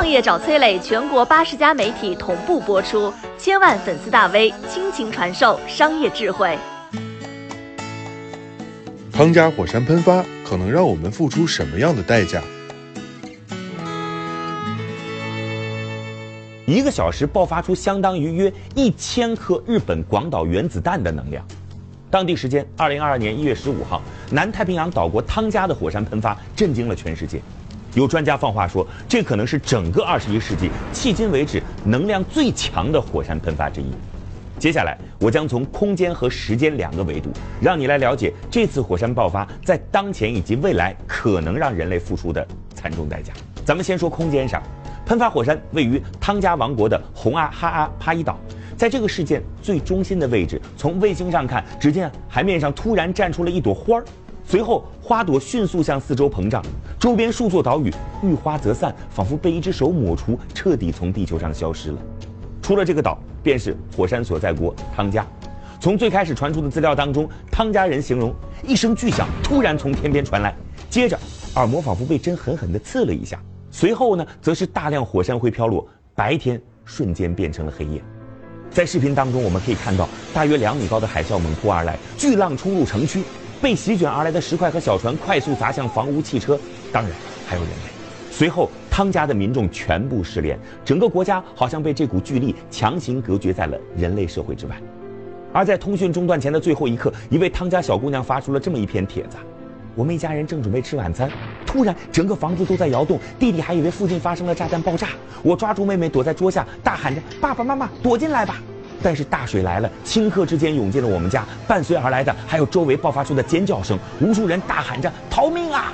创业找崔磊，全国八十家媒体同步播出，千万粉丝大 V 倾情传授商业智慧。汤加火山喷发可能让我们付出什么样的代价？一个小时爆发出相当于约一千颗日本广岛原子弹的能量。当地时间二零二二年一月十五号，南太平洋岛国汤加的火山喷发震惊了全世界。有专家放话说，这可能是整个二十一世纪迄今为止能量最强的火山喷发之一。接下来，我将从空间和时间两个维度，让你来了解这次火山爆发在当前以及未来可能让人类付出的惨重代价。咱们先说空间上，喷发火山位于汤加王国的洪阿哈阿帕伊岛，在这个事件最中心的位置，从卫星上看，只见海面上突然绽出了一朵花儿，随后花朵迅速向四周膨胀，周边数座岛屿遇花则散，仿佛被一只手抹除，彻底从地球上消失了。除了这个岛，便是火山所在国汤加。从最开始传出的资料当中，汤加人形容一声巨响突然从天边传来，接着耳膜仿佛被针狠狠地刺了一下，随后呢，则是大量火山灰飘落，白天瞬间变成了黑夜。在视频当中，我们可以看到大约两米高的海啸猛扑而来，巨浪冲入城区，被席卷而来的石块和小船快速砸向房屋、汽车，当然还有人类。随后，汤加的民众全部失联，整个国家好像被这股巨力强行隔绝在了人类社会之外。而在通讯中断前的最后一刻，一位汤加小姑娘发出了这么一篇帖子：“我们一家人正准备吃晚餐，突然整个房子都在摇动，弟弟还以为附近发生了炸弹爆炸。我抓住妹妹躲在桌下，大喊着：‘爸爸妈妈，躲进来吧！’但是大水来了，顷刻之间涌进了我们家，伴随而来的还有周围爆发出的尖叫声，无数人大喊着：‘逃命啊！’”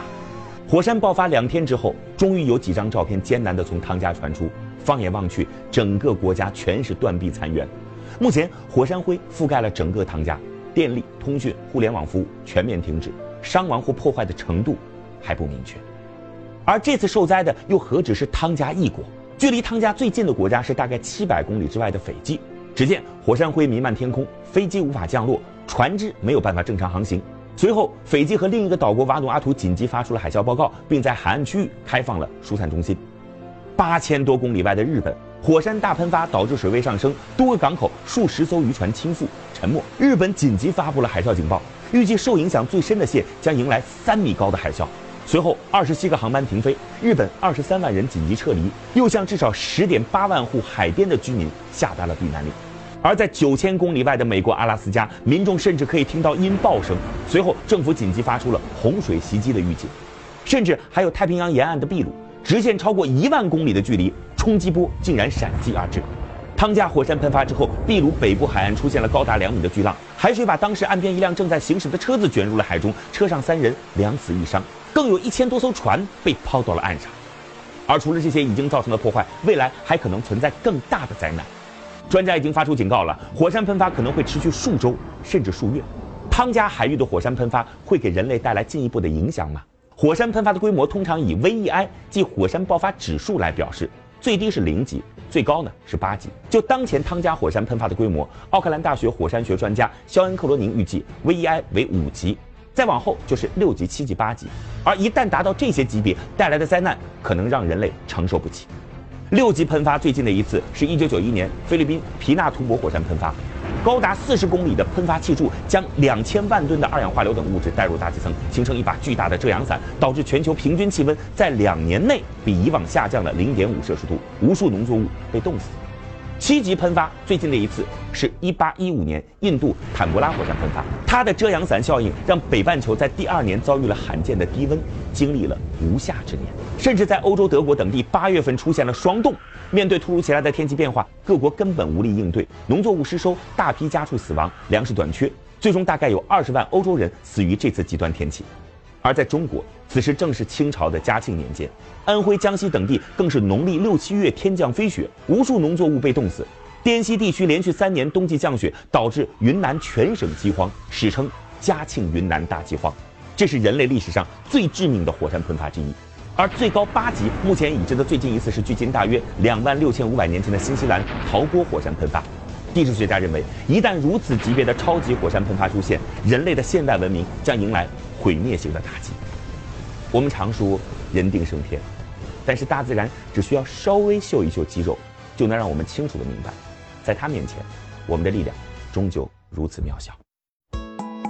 火山爆发两天之后，终于有几张照片艰难地从汤家传出。放眼望去，整个国家全是断壁残垣。目前，火山灰覆盖了整个汤家，电力、通讯、互联网服务全面停止，伤亡或破坏的程度还不明确。而这次受灾的又何止是汤家一国？距离汤家最近的国家是大概七百公里之外的斐济。只见火山灰弥漫天空，飞机无法降落，船只没有办法正常航行。随后，斐济和另一个岛国瓦努阿图紧急发出了海啸报告，并在海岸区域开放了疏散中心。八千多公里外的日本，火山大喷发导致水位上升，多个港口数十艘渔船倾覆沉没。日本紧急发布了海啸警报，预计受影响最深的县将迎来三米高的海啸。随后，二十七个航班停飞，日本二十三万人紧急撤离，又向至少十点八万户海边的居民下达了避难令。而在九千公里外的美国阿拉斯加，民众甚至可以听到音爆声。随后，政府紧急发出了洪水袭击的预警，甚至还有太平洋沿岸的秘鲁，直线超过一万公里的距离，冲击波竟然闪击而至。汤加火山喷发之后，秘鲁北部海岸出现了高达两米的巨浪，海水把当时岸边一辆正在行驶的车子卷入了海中，车上三人两死一伤，更有一千多艘船被抛到了岸上。而除了这些已经造成的破坏，未来还可能存在更大的灾难。专家已经发出警告了，火山喷发可能会持续数周甚至数月。汤加海域的火山喷发会给人类带来进一步的影响吗？火山喷发的规模通常以 VEI 即火山爆发指数来表示，最低是零级，最高呢是八级。就当前汤加火山喷发的规模，奥克兰大学火山学专家肖恩·克罗宁预计 VEI 为五级，再往后就是六级、七级、八级。而一旦达到这些级别，带来的灾难可能让人类承受不起。六级喷发最近的一次是一九九一年菲律宾皮纳图博火山喷发，高达四十公里的喷发气柱将两千万吨的二氧化硫等物质带入大气层，形成一把巨大的遮阳伞，导致全球平均气温在两年内比以往下降了零点五摄氏度，无数农作物被冻死。七级喷发最近的一次是一八一五年印度坦博拉火山喷发，它的遮阳伞效应让北半球在第二年遭遇了罕见的低温，经历了无夏之年，甚至在欧洲德国等地八月份出现了霜冻。面对突如其来的天气变化，各国根本无力应对，农作物失收，大批家畜死亡，粮食短缺，最终大概有二十万欧洲人死于这次极端天气。而在中国，此时正是清朝的嘉庆年间，安徽、江西等地更是农历六七月天降飞雪，无数农作物被冻死。滇西地区连续三年冬季降雪，导致云南全省饥荒，史称嘉庆云南大饥荒。这是人类历史上最致命的火山喷发之一。而最高八级，目前已知的最近一次是距今大约两万六千五百年前的新西兰陶波火山喷发。地质学家认为，一旦如此级别的超级火山喷发出现，人类的现代文明将迎来毁灭性的打击。我们常说人定胜天，但是大自然只需要稍微秀一秀肌肉，就能让我们清楚的明白，在它面前，我们的力量终究如此渺小。